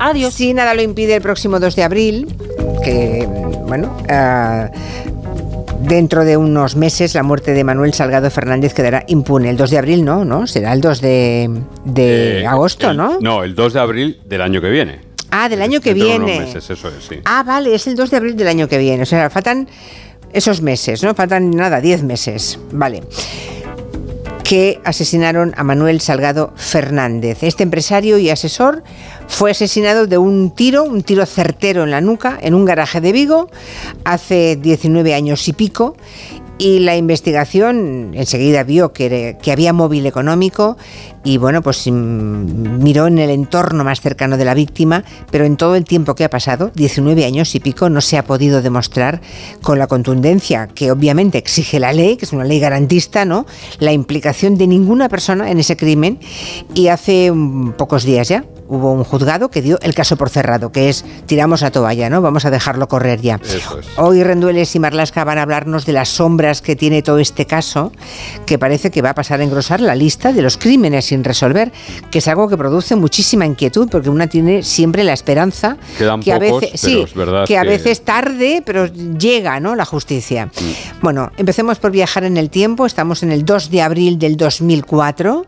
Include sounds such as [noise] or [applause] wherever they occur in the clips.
Adiós. Si nada lo impide el próximo 2 de abril, que, bueno, ah, dentro de unos meses la muerte de Manuel Salgado Fernández quedará impune. El 2 de abril no, ¿no? Será el 2 de, de Eh, agosto, el- ¿no? No, el 2 de abril del año que viene. Ah, del año que Dentro de unos viene. meses, eso es, sí. Ah, vale, es el 2 de abril del año que viene. O sea, faltan esos meses, ¿no? Faltan nada, 10 meses. Vale. Que asesinaron a Manuel Salgado Fernández. Este empresario y asesor fue asesinado de un tiro, un tiro certero en la nuca, en un garaje de Vigo, hace 19 años y pico. Y la investigación enseguida vio que, que había móvil económico y bueno, pues mm, miró en el entorno más cercano de la víctima, pero en todo el tiempo que ha pasado, 19 años y pico, no se ha podido demostrar con la contundencia que obviamente exige la ley, que es una ley garantista, ¿no? La implicación de ninguna persona en ese crimen y hace pocos días ya hubo un juzgado que dio el caso por cerrado, que es tiramos a toalla, ¿no? Vamos a dejarlo correr ya. Eso es. Hoy Rendueles y Marlasca van a hablarnos de las sombras que tiene todo este caso, que parece que va a pasar a engrosar la lista de los crímenes sin resolver, que es algo que produce muchísima inquietud, porque una tiene siempre la esperanza Quedan que a pocos, veces, sí, que a veces tarde, pero llega, ¿no? La justicia. Mm. Bueno, empecemos por viajar en el tiempo. Estamos en el 2 de abril del 2004.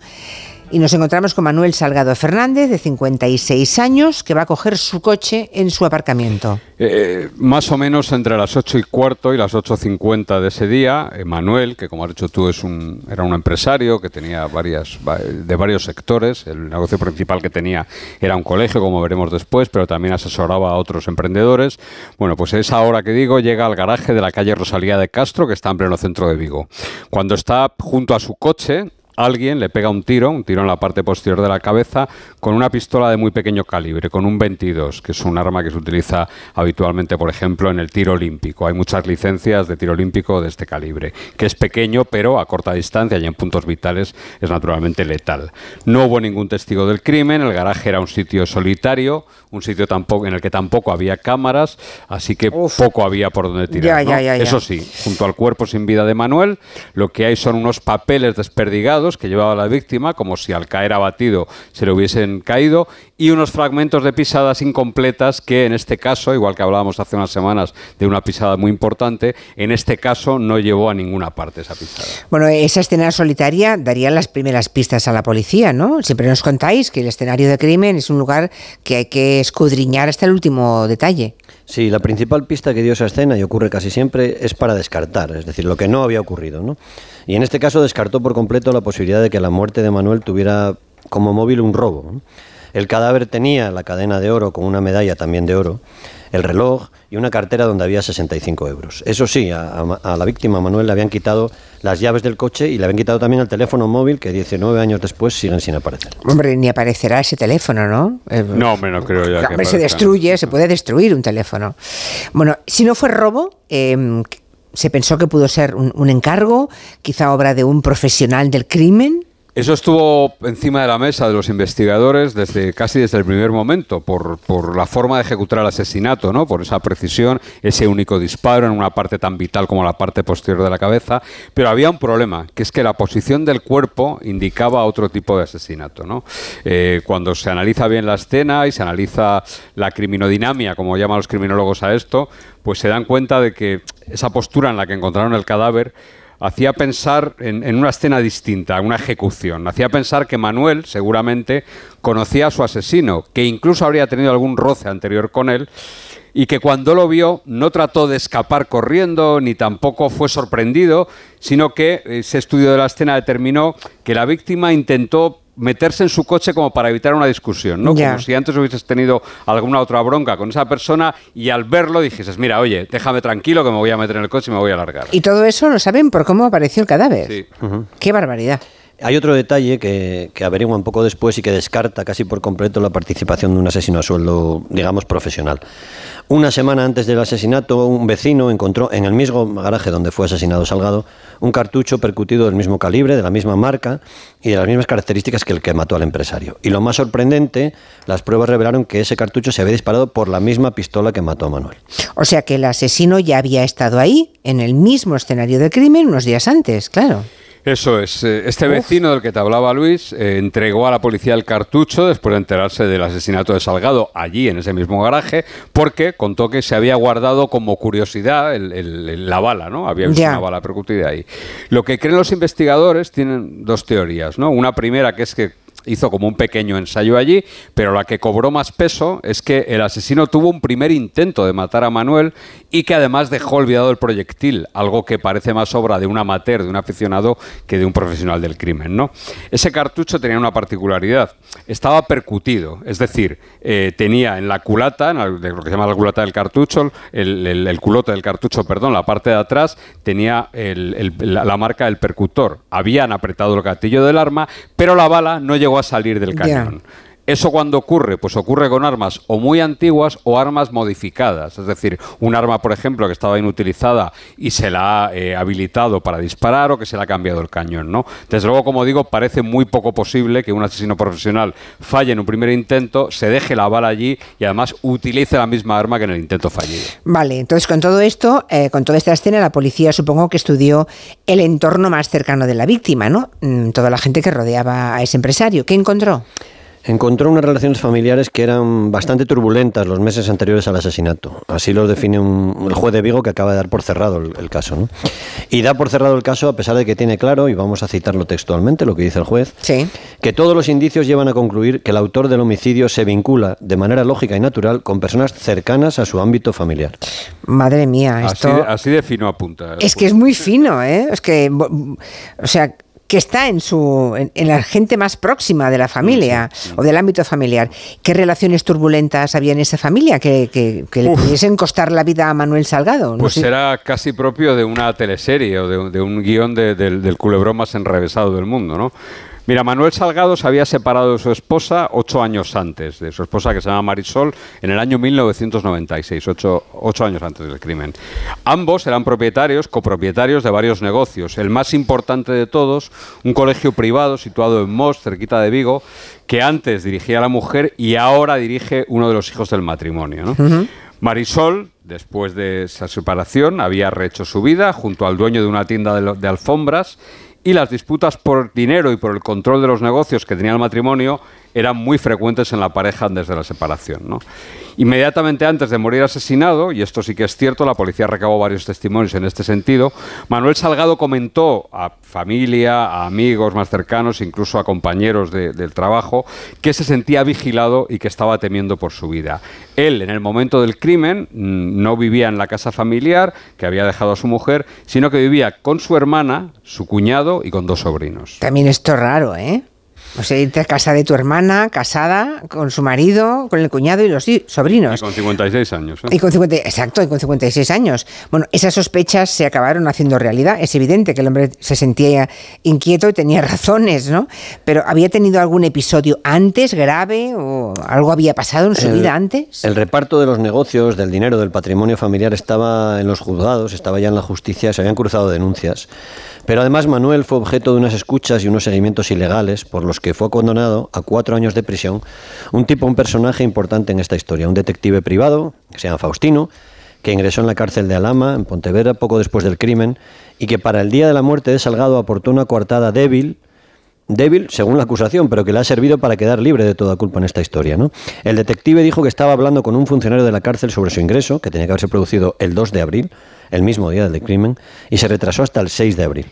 Y nos encontramos con Manuel Salgado Fernández, de 56 años, que va a coger su coche en su aparcamiento. Eh, más o menos entre las 8 y cuarto y las 8.50 de ese día, eh, Manuel, que como has dicho tú es un, era un empresario que tenía varias, va- de varios sectores, el negocio principal que tenía era un colegio, como veremos después, pero también asesoraba a otros emprendedores. Bueno, pues a esa hora que digo llega al garaje de la calle Rosalía de Castro, que está en pleno centro de Vigo. Cuando está junto a su coche, alguien le pega un tiro, un tiro en la parte posterior de la cabeza, con una pistola de muy pequeño calibre, con un 22, que es un arma que se utiliza habitualmente, por ejemplo, en el tiro olímpico. Hay muchas licencias de tiro olímpico de este calibre, que es pequeño, pero a corta distancia y en puntos vitales es naturalmente letal. No hubo ningún testigo del crimen, el garaje era un sitio solitario, un sitio tampoco en el que tampoco había cámaras, así que Uf. poco había por donde tirar. Ya, ya, ¿no? ya, ya. Eso sí, junto al cuerpo sin vida de Manuel, lo que hay son unos papeles desperdigados que llevaba la víctima, como si al caer abatido se le hubiesen caído, y unos fragmentos de pisadas incompletas que en este caso, igual que hablábamos hace unas semanas de una pisada muy importante, en este caso no llevó a ninguna parte esa pisada. Bueno, esa escena solitaria daría las primeras pistas a la policía, ¿no? Siempre nos contáis que el escenario de crimen es un lugar que hay que escudriñar hasta el último detalle. Sí, la principal pista que dio esa escena, y ocurre casi siempre, es para descartar, es decir, lo que no había ocurrido. ¿no? Y en este caso descartó por completo la posibilidad de que la muerte de Manuel tuviera como móvil un robo. El cadáver tenía la cadena de oro con una medalla también de oro, el reloj y una cartera donde había 65 euros. Eso sí, a, la víctima Manuel le habían quitado las llaves del coche y le habían quitado también el teléfono móvil que 19 años después siguen sin aparecer. Hombre, ni aparecerá ese teléfono, ¿no? Eh, No, hombre, no creo ya que se destruye, se puede destruir un teléfono. Bueno, si no fue robo, eh, se pensó que pudo ser un, un encargo, quizá obra de un profesional del crimen. Eso estuvo encima de la mesa de los investigadores desde casi desde el primer momento, por, por la forma de ejecutar el asesinato, ¿no? por esa precisión, ese único disparo en una parte tan vital como la parte posterior de la cabeza. Pero había un problema, que es que la posición del cuerpo indicaba otro tipo de asesinato. ¿no? Eh, cuando se analiza bien la escena y se analiza la criminodinamia, como llaman los criminólogos a esto, pues se dan cuenta de que esa postura en la que encontraron el cadáver hacía pensar en, una escena distinta, una ejecución. Hacía pensar que Manuel seguramente conocía a su asesino, que incluso habría tenido algún roce anterior con él, y que cuando lo vio no trató de escapar corriendo, ni tampoco fue sorprendido, sino que ese estudio de la escena determinó que la víctima intentó meterse en su coche como para evitar una discusión, ¿no? Como si antes hubieses tenido alguna otra bronca con esa persona y al verlo dijeses, mira, oye, déjame tranquilo que me voy a meter en el coche y me voy a largar. Y todo eso lo saben por cómo apareció el cadáver. Sí. Qué barbaridad. Hay otro detalle que, que averigua un poco después y que descarta casi por completo la participación de un asesino a sueldo, digamos, profesional. Una semana antes del asesinato, un vecino encontró en el mismo garaje donde fue asesinado Salgado un cartucho percutido del mismo calibre, de la misma marca y de las mismas características que el que mató al empresario. Y lo más sorprendente, las pruebas revelaron que ese cartucho se había disparado por la misma pistola que mató a Manuel. O sea que el asesino ya había estado ahí, en el mismo escenario del crimen, unos días antes, claro. Eso es. Eh, este vecino del que te hablaba Luis eh, entregó a la policía el cartucho después de enterarse del asesinato de Salgado allí en ese mismo garaje, porque contó que se había guardado como curiosidad la bala, ¿no? Había visto una bala percutida ahí. Lo que creen los investigadores tienen dos teorías, ¿no? Una primera que es que hizo como un pequeño ensayo allí, pero la que cobró más peso es que el asesino tuvo un primer intento de matar a Manuel y que además dejó olvidado el proyectil, algo que parece más obra de un amateur, de un aficionado, que de un profesional del crimen. ¿no? Ese cartucho tenía una particularidad, estaba percutido, es decir, eh, tenía en la culata, en lo que se llama la culata del cartucho, el, culote del cartucho, perdón, la parte de atrás tenía la, la marca del percutor. Habían apretado el gatillo del arma, pero la bala no llegó a salir del cañón. ¿Eso cuando ocurre? Pues ocurre con armas o muy antiguas o armas modificadas. Es decir, un arma, por ejemplo, que estaba inutilizada y se la ha eh, habilitado para disparar o que se le ha cambiado el cañón. ¿no? Desde luego, como digo, parece muy poco posible que un asesino profesional falle en un primer intento, se deje la bala allí y además utilice la misma arma que en el intento fallido. Vale, entonces con todo esto, eh, con toda esta escena, la policía supongo que estudió el entorno más cercano de la víctima, ¿no? Mm, toda la gente que rodeaba a ese empresario. ¿Qué encontró? Encontró unas relaciones familiares que eran bastante turbulentas los meses anteriores al asesinato. Así lo define el juez de Vigo que acaba de dar por cerrado el, caso. ¿no? Y da por cerrado el caso a pesar de que tiene claro, y vamos a citarlo textualmente, lo que dice el juez, que todos los indicios llevan a concluir que el autor del homicidio se vincula de manera lógica y natural con personas cercanas a su ámbito familiar. Madre mía, esto... Así de, así de fino apunta. Es que es muy fino, ¿eh? Es que, o sea, que está en, su, en, la gente más próxima de la familia o del ámbito familiar. ¿Qué relaciones turbulentas había en esa familia que, que, le pudiesen costar la vida a Manuel Salgado? pues era casi propio de una teleserie o de, un guion del, del culebrón más enrevesado del mundo, ¿no? Mira, Manuel Salgado se había separado de su esposa ocho años antes, de su esposa que se llama Marisol, en el año 1996, ocho, ocho años antes del crimen. Ambos eran propietarios, copropietarios de varios negocios. El más importante de todos, un colegio privado situado en Mos, cerquita de Vigo, que antes dirigía a la mujer y ahora dirige uno de los hijos del matrimonio. Marisol, después de esa separación, había rehecho su vida junto al dueño de una tienda de alfombras y las disputas por dinero y por el control de los negocios que tenía el matrimonio eran muy frecuentes en la pareja desde la separación. ¿no? Inmediatamente antes de morir asesinado, y esto sí que es cierto, la policía recabó varios testimonios en este sentido, Manuel Salgado comentó a familia, a amigos más cercanos, incluso a compañeros del trabajo, que se sentía vigilado y que estaba temiendo por su vida. Él, en el momento del crimen, mm, no vivía en la casa familiar que había dejado a su mujer, sino que vivía con su hermana, su cuñado y con dos sobrinos. También esto es raro, ¿eh? O sea, irte a casa de tu hermana, casada, con su marido, con el cuñado y los sobrinos. Y con 56 años. ¿eh? Y con exacto, y con 56 años. Bueno, esas sospechas se acabaron haciendo realidad. Es evidente que el hombre se sentía inquieto y tenía [laughs] razones, ¿no? Pero ¿había tenido algún episodio antes grave o algo había pasado en su vida antes? El reparto de los negocios, del dinero, del patrimonio familiar estaba en los juzgados, estaba ya en la justicia, se habían cruzado denuncias. Pero además Manuel fue objeto de unas escuchas y unos seguimientos ilegales por los que fue condenado a cuatro años de prisión. Un tipo, un personaje importante en esta historia, un detective privado que se llama Faustino, que ingresó en la cárcel de Alama, en Pontevedra, poco después del crimen, y que para el día de la muerte de Salgado aportó una coartada débil, débil según la acusación, pero que le ha servido para quedar libre de toda culpa en esta historia. ¿no? El detective dijo que estaba hablando con un funcionario de la cárcel sobre su ingreso, que tenía que haberse producido el 2 de abril, el mismo día del crimen, y se retrasó hasta el 6 de abril.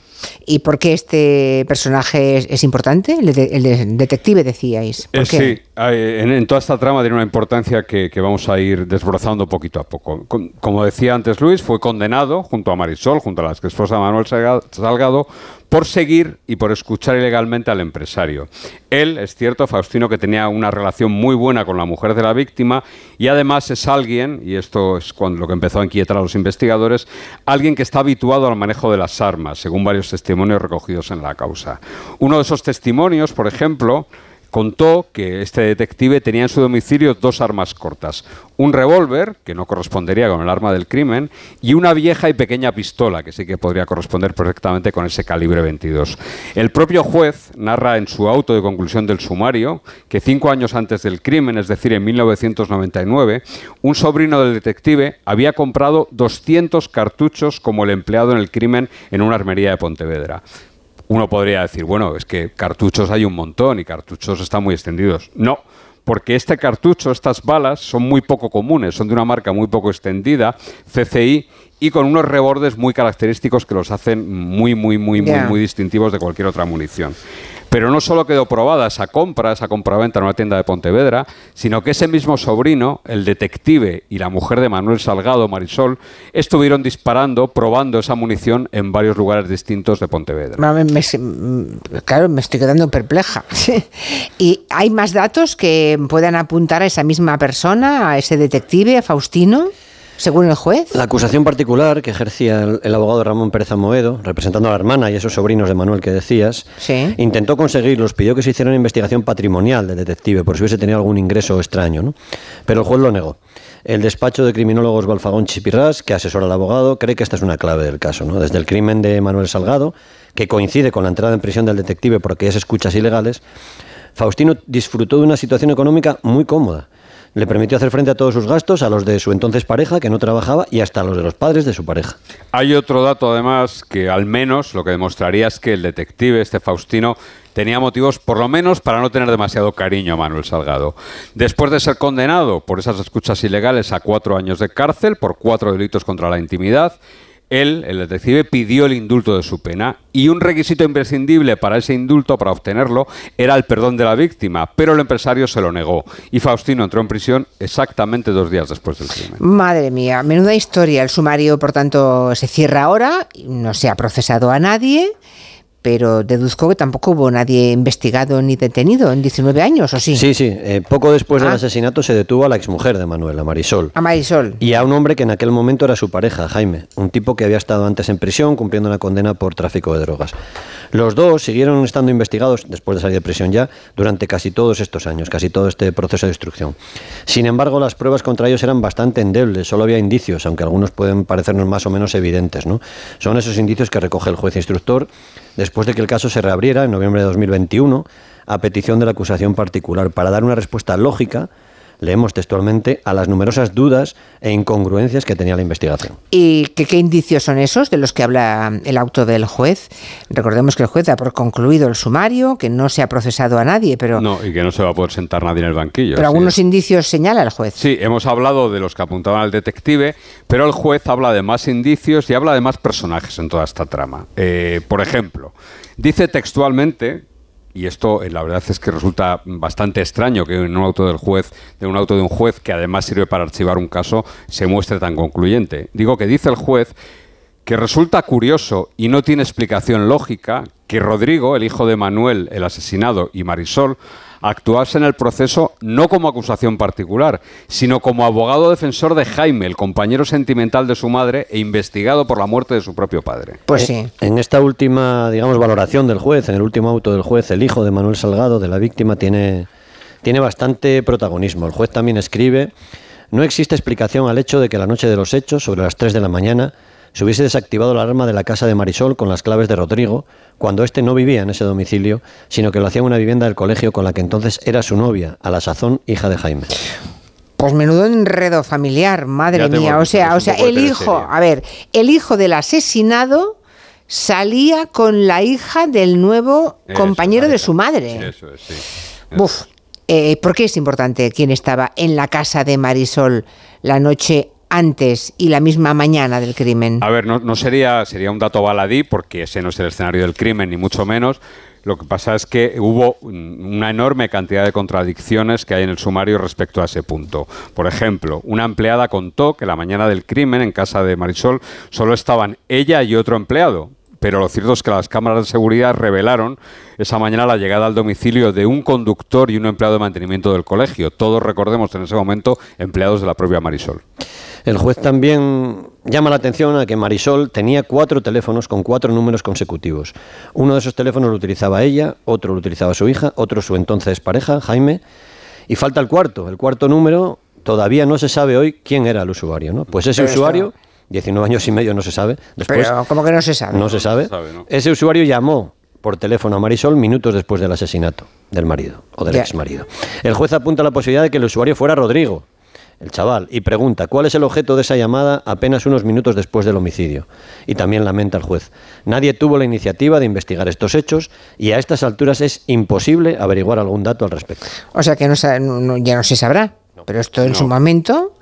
¿Y por qué este personaje es, importante? El, detective, decíais. Eh, sí, en, toda esta trama tiene una importancia que, vamos a ir desbrozando poquito a poco. como decía antes Luis, fue condenado junto a Marisol, junto a la esposa de Manuel Salgado, por seguir y por escuchar ilegalmente al empresario. Él, es cierto, Faustino, que tenía una relación muy buena con la mujer de la víctima y además es alguien, y esto es cuando lo que empezó a inquietar a los investigadores, alguien que está habituado al manejo de las armas, según varios testimonios recogidos en la causa. Uno de esos testimonios, por ejemplo, contó que este detective tenía en su domicilio dos armas cortas, un revólver, que no correspondería con el arma del crimen, y una vieja y pequeña pistola, que sí que podría corresponder perfectamente con ese calibre 22. El propio juez narra en su auto de conclusión del sumario que cinco años antes del crimen, es decir, en 1999, un sobrino del detective había comprado 200 cartuchos como el empleado en el crimen en una armería de Pontevedra Uno podría decir, bueno, es que cartuchos hay un montón y cartuchos están muy extendidos. No, porque este cartucho, estas balas, son muy poco comunes, son de una marca muy poco extendida, CCI, y con unos rebordes muy característicos que los hacen muy, muy, muy, muy, muy distintivos de cualquier otra munición. Pero no solo quedó probada esa compra, esa compraventa en una tienda de Pontevedra, sino que ese mismo sobrino, el detective y la mujer de Manuel Salgado, Marisol, estuvieron disparando, probando esa munición en varios lugares distintos de Pontevedra. claro, me estoy quedando perpleja. [laughs] ¿Y hay más datos que puedan apuntar a esa misma persona, a ese detective, a Faustino? Según el juez. La acusación particular que ejercía el, abogado Ramón Pérez Amoedo, representando a la hermana y esos sobrinos de Manuel que decías, intentó conseguirlos, pidió que se hiciera una investigación patrimonial del detective por si hubiese tenido algún ingreso extraño, ¿no? pero el juez lo negó. El despacho de criminólogos Balfagón Chipirras, que asesora al abogado, cree que esta es una clave del caso. ¿no? Desde el crimen de Manuel Salgado, que coincide con la entrada en prisión del detective por aquellas escuchas ilegales, Faustino disfrutó de una situación económica muy cómoda le permitió hacer frente a todos sus gastos, a los de su entonces pareja, que no trabajaba, y hasta a los de los padres de su pareja. Hay otro dato, además, que al menos lo que demostraría es que el detective, este Faustino, tenía motivos, por lo menos, para no tener demasiado cariño a Manuel Salgado. Después de ser condenado por esas escuchas ilegales a cuatro años de cárcel por cuatro delitos contra la intimidad, él, el detective, pidió el indulto de su pena y un requisito imprescindible para ese indulto, para obtenerlo, era el perdón de la víctima, pero el empresario se lo negó y Faustino entró en prisión exactamente dos días después del crimen. Madre mía, menuda historia. El sumario, por tanto, se cierra ahora, no se ha procesado a nadie pero deduzco que tampoco hubo nadie investigado ni detenido en 19 años, ¿o sí? Sí, sí. Eh, poco después del ah. asesinato se detuvo a la exmujer de Manuel, a Marisol. A Marisol. Y a un hombre que en aquel momento era su pareja, Jaime, un tipo que había estado antes en prisión cumpliendo una condena por tráfico de drogas. Los dos siguieron estando investigados, después de salir de prisión ya, durante casi todos estos años, casi todo este proceso de instrucción. Sin embargo, las pruebas contra ellos eran bastante endebles, solo había indicios, aunque algunos pueden parecernos más o menos evidentes. ¿no? Son esos indicios que recoge el juez instructor después de que el caso se reabriera en noviembre de 2021 a petición de la acusación particular. Para dar una respuesta lógica leemos textualmente, a las numerosas dudas e incongruencias que tenía la investigación. ¿Y qué, indicios son esos de los que habla el auto del juez? Recordemos que el juez ha por concluido el sumario, que no se ha procesado a nadie, pero... No, y que no se va a poder sentar nadie en el banquillo. Pero algunos indicios señala el juez. Sí, hemos hablado de los que apuntaban al detective, pero el juez habla de más indicios y habla de más personajes en toda esta trama. Eh, por ejemplo, dice textualmente y esto eh, la verdad es que resulta bastante extraño que en un auto del juez, de un auto de un juez que además sirve para archivar un caso, se muestre tan concluyente. Digo que dice el juez que resulta curioso y no tiene explicación lógica que Rodrigo, el hijo de Manuel, el asesinado, y Marisol, actuase en el proceso no como acusación particular, sino como abogado defensor de Jaime, el compañero sentimental de su madre e investigado por la muerte de su propio padre. Pues sí. En esta última, digamos, valoración del juez, en el último auto del juez, el hijo de Manuel Salgado, de la víctima, tiene, tiene bastante protagonismo. El juez también escribe, no existe explicación al hecho de que la noche de los hechos, sobre las 3 de la mañana, se hubiese desactivado la alarma de la casa de Marisol con las claves de Rodrigo, cuando éste no vivía en ese domicilio, sino que lo hacía en una vivienda del colegio con la que entonces era su novia, a la sazón hija de Jaime. Pues menudo enredo familiar, madre mía. O sea, o sea, el hijo, a ver, el hijo del asesinado salía con la hija del nuevo compañero de su madre. Eso es, sí. Buf. Eh, ¿Por qué es importante quién estaba en la casa de Marisol la noche antes y la misma mañana del crimen? A ver, no, sería, sería un dato baladí, porque ese no es el escenario del crimen, ni mucho menos. Lo que pasa es que hubo una enorme cantidad de contradicciones que hay en el sumario respecto a ese punto. Por ejemplo, una empleada contó que la mañana del crimen en casa de Marisol solo estaban ella y otro empleado, pero lo cierto es que las cámaras de seguridad revelaron esa mañana la llegada al domicilio de un conductor y un empleado de mantenimiento del colegio. Todos recordemos en ese momento empleados de la propia Marisol. El juez también llama la atención a que Marisol tenía cuatro teléfonos con cuatro números consecutivos. Uno de esos teléfonos lo utilizaba ella, otro lo utilizaba su hija, otro su entonces pareja, Jaime, y falta el cuarto. El cuarto número todavía no se sabe hoy quién era el usuario. ¿no? Pues ese usuario... 19 años y medio no se sabe. Después, Pero, ¿cómo que no se sabe? No se sabe. Ese usuario llamó por teléfono a Marisol minutos después del asesinato del marido o del ex marido. El juez apunta a la posibilidad de que el usuario fuera Rodrigo, el chaval, y pregunta cuál es el objeto de esa llamada apenas unos minutos después del homicidio. Y también lamenta el juez. Nadie tuvo la iniciativa de investigar estos hechos y a estas alturas es imposible averiguar algún dato al respecto. O sea que no, ya no se sabrá. Pero esto en su momento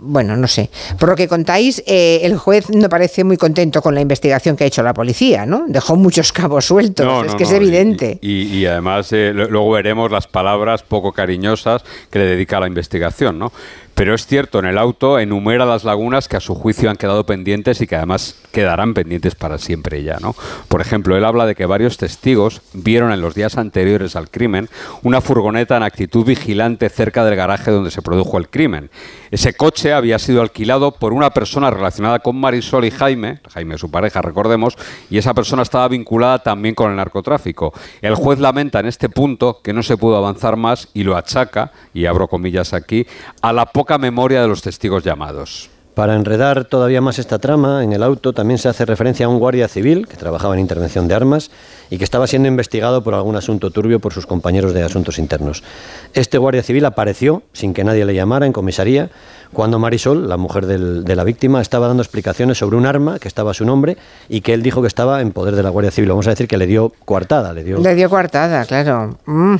bueno, no sé. Por lo que contáis, eh, el juez no parece muy contento con la investigación que ha hecho la policía, ¿no? Dejó muchos [laughs] cabos sueltos, es que es evidente. Y, además, eh, luego veremos las palabras poco cariñosas que le dedica a la investigación, ¿no? Pero es cierto, en el auto enumera las lagunas que a su juicio han quedado pendientes y que además quedarán pendientes para siempre ya, ¿no? Por ejemplo, él habla de que varios testigos vieron en los días anteriores al crimen una furgoneta en actitud vigilante cerca del garaje donde se produjo el crimen. Ese coche había sido alquilado por una persona relacionada con Marisol y Jaime, Jaime su pareja, recordemos, y esa persona estaba vinculada también con el narcotráfico. El juez lamenta en este punto que no se pudo avanzar más y lo achaca, y abro comillas aquí, a la poca memoria de los testigos llamados. Para enredar todavía más esta trama, en el auto también se hace referencia a un guardia civil que trabajaba en intervención de armas y que estaba siendo investigado por algún asunto turbio por sus compañeros de asuntos internos. Este guardia civil apareció, sin que nadie le llamara, en comisaría, cuando Marisol, la mujer de la víctima, estaba dando explicaciones sobre un arma que estaba a su nombre y que él dijo que estaba en poder de la Guardia Civil. Vamos a decir que le dio coartada. Le dio, le dio coartada, claro. Mm.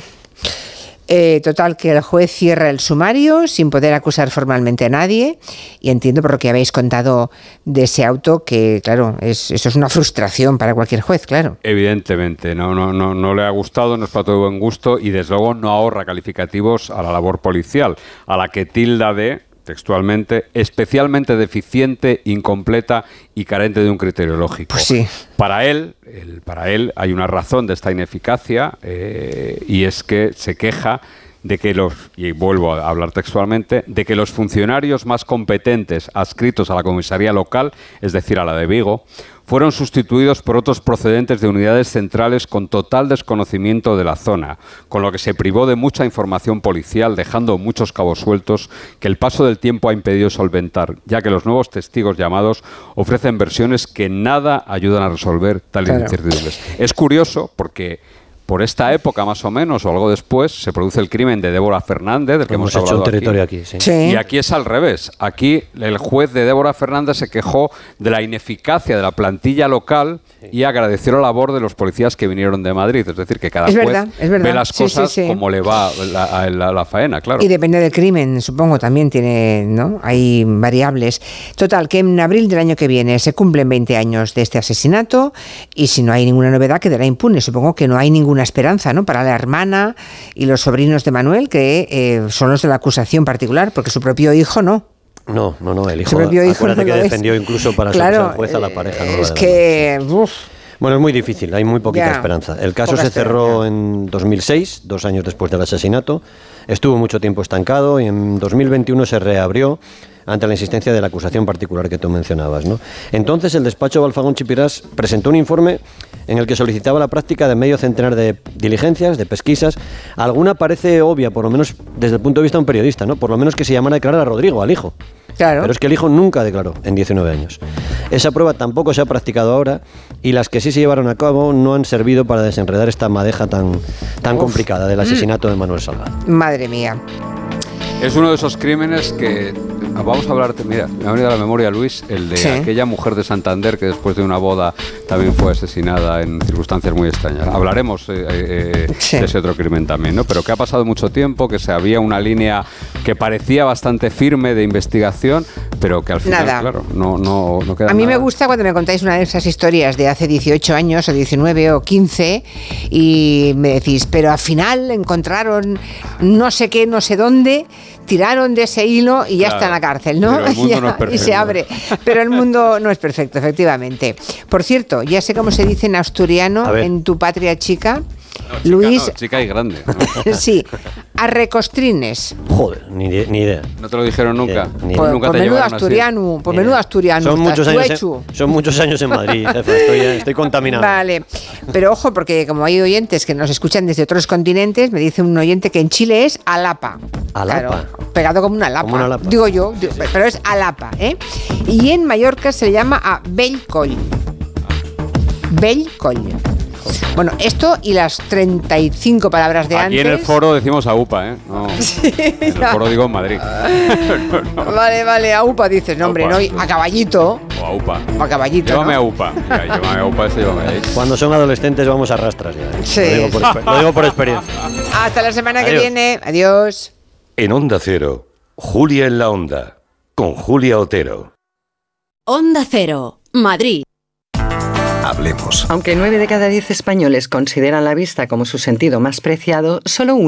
Eh, total, que el juez cierra el sumario sin poder acusar formalmente a nadie. Y entiendo por lo que habéis contado de ese auto que, claro, es, eso es una frustración para cualquier juez, claro. Evidentemente, no, no, no, no le ha gustado, no es para todo buen gusto y desde luego no ahorra calificativos a la labor policial, a la que tilda de textualmente, especialmente deficiente, incompleta y carente de un criterio lógico. Pues sí. Para él, para él hay una razón de esta ineficacia eh, y es que se queja de que los, y vuelvo a hablar textualmente, de que los funcionarios más competentes adscritos a la comisaría local, es decir, a la de Vigo, fueron sustituidos por otros procedentes de unidades centrales con total desconocimiento de la zona, con lo que se privó de mucha información policial, dejando muchos cabos sueltos que el paso del tiempo ha impedido solventar, ya que los nuevos testigos llamados ofrecen versiones que nada ayudan a resolver tales incertidumbres. Es curioso porque por esta época más o menos, o algo después, se produce el crimen de Débora Fernández, del que hemos, hemos hecho un territorio aquí. Y aquí es al revés. Aquí el juez de Débora Fernández se quejó de la ineficacia de la plantilla local y agradeció la labor de los policías que vinieron de Madrid. Es decir, que cada juez ve las cosas como le va la, la, faena, claro. Y depende del crimen, supongo, también tiene, ¿no? Hay variables. Total, que en abril del año que viene se cumplen 20 años de este asesinato y si no hay ninguna novedad quedará impune. Supongo que no hay ninguna esperanza ¿no? para la hermana y los sobrinos de Manuel, que eh, son los de la acusación particular, porque su propio hijo no. No, no, no, el hijo, acuérdate que defendió incluso para ser juez a la pareja. es que... Bueno, es muy difícil, hay muy poquita esperanza. El caso se cerró en 2006, dos años después del asesinato. Estuvo mucho tiempo estancado y en 2021 se reabrió ante la insistencia de la acusación particular que tú mencionabas. ¿no? Entonces el despacho Balfagón Chipirás presentó un informe en el que solicitaba la práctica de medio centenar de diligencias, de pesquisas. Alguna parece obvia, por lo menos desde el punto de vista de un periodista, ¿no? por lo menos que se llamara a declarar a Rodrigo, al hijo. Claro. Pero es que el hijo nunca declaró en 19 años. Esa prueba tampoco se ha practicado ahora y las que sí se llevaron a cabo no han servido para desenredar esta madeja tan, tan complicada del asesinato de Manuel Salgado. Madre mía. Es uno de esos crímenes que vamos a hablarte, mira, me ha venido a la memoria, Luis, el de aquella mujer de Santander que después de una boda también fue asesinada en circunstancias muy extrañas. Hablaremos eh, eh, de ese otro crimen también, ¿no? Pero que ha pasado mucho tiempo, que se había una línea que parecía bastante firme de investigación, pero que al final, claro, no, no, no queda A mí me gusta cuando me contáis una de esas historias de hace 18 años, o 19 o 15, y me decís, pero al final encontraron no sé qué, no sé dónde, tiraron de ese hilo y ya está en la cárcel, ¿no? [laughs] y se abre. Pero el mundo no es perfecto, efectivamente. Por cierto, ya sé cómo se dice en asturiano en tu patria chica. Luis. chica y grande. [laughs] sí, arrecostrines. Joder, ni, idea. No te lo dijeron nunca. por, nunca menudo asturiano, por menudo asturiano. Son muchos, años en, son muchos años en Madrid, jefe, estoy, [laughs] contaminado. Vale, pero ojo, porque como hay oyentes que nos escuchan desde otros continentes, me dice un oyente que en Chile es Alapa. Alapa. pegado como una lapa. Digo yo, pero es Alapa, ¿eh? Y en Mallorca se le llama a Bellcoll. Bellcoll. Bueno, esto y las 35 palabras de Aquí antes. en el foro decimos AUPA, ¿eh? No, [laughs] en el foro digo en Madrid. [laughs] Vale, vale, a UPA dices, no, hombre, Aupa. no, a caballito. O AUPA. O a caballito. Llévame ¿no? a UPA. Mira, llévame a UPA, ese llévame ahí. Cuando son adolescentes vamos a rastras ya. ¿eh? Sí. Lo, digo por, exper- lo digo por experiencia. [laughs] Hasta la semana que viene. Adiós. En Onda Cero, Julia en la Onda, con Julia Otero. Onda Cero, Madrid. Aunque 9 de cada 10 españoles consideran la vista como su sentido más preciado, solo uno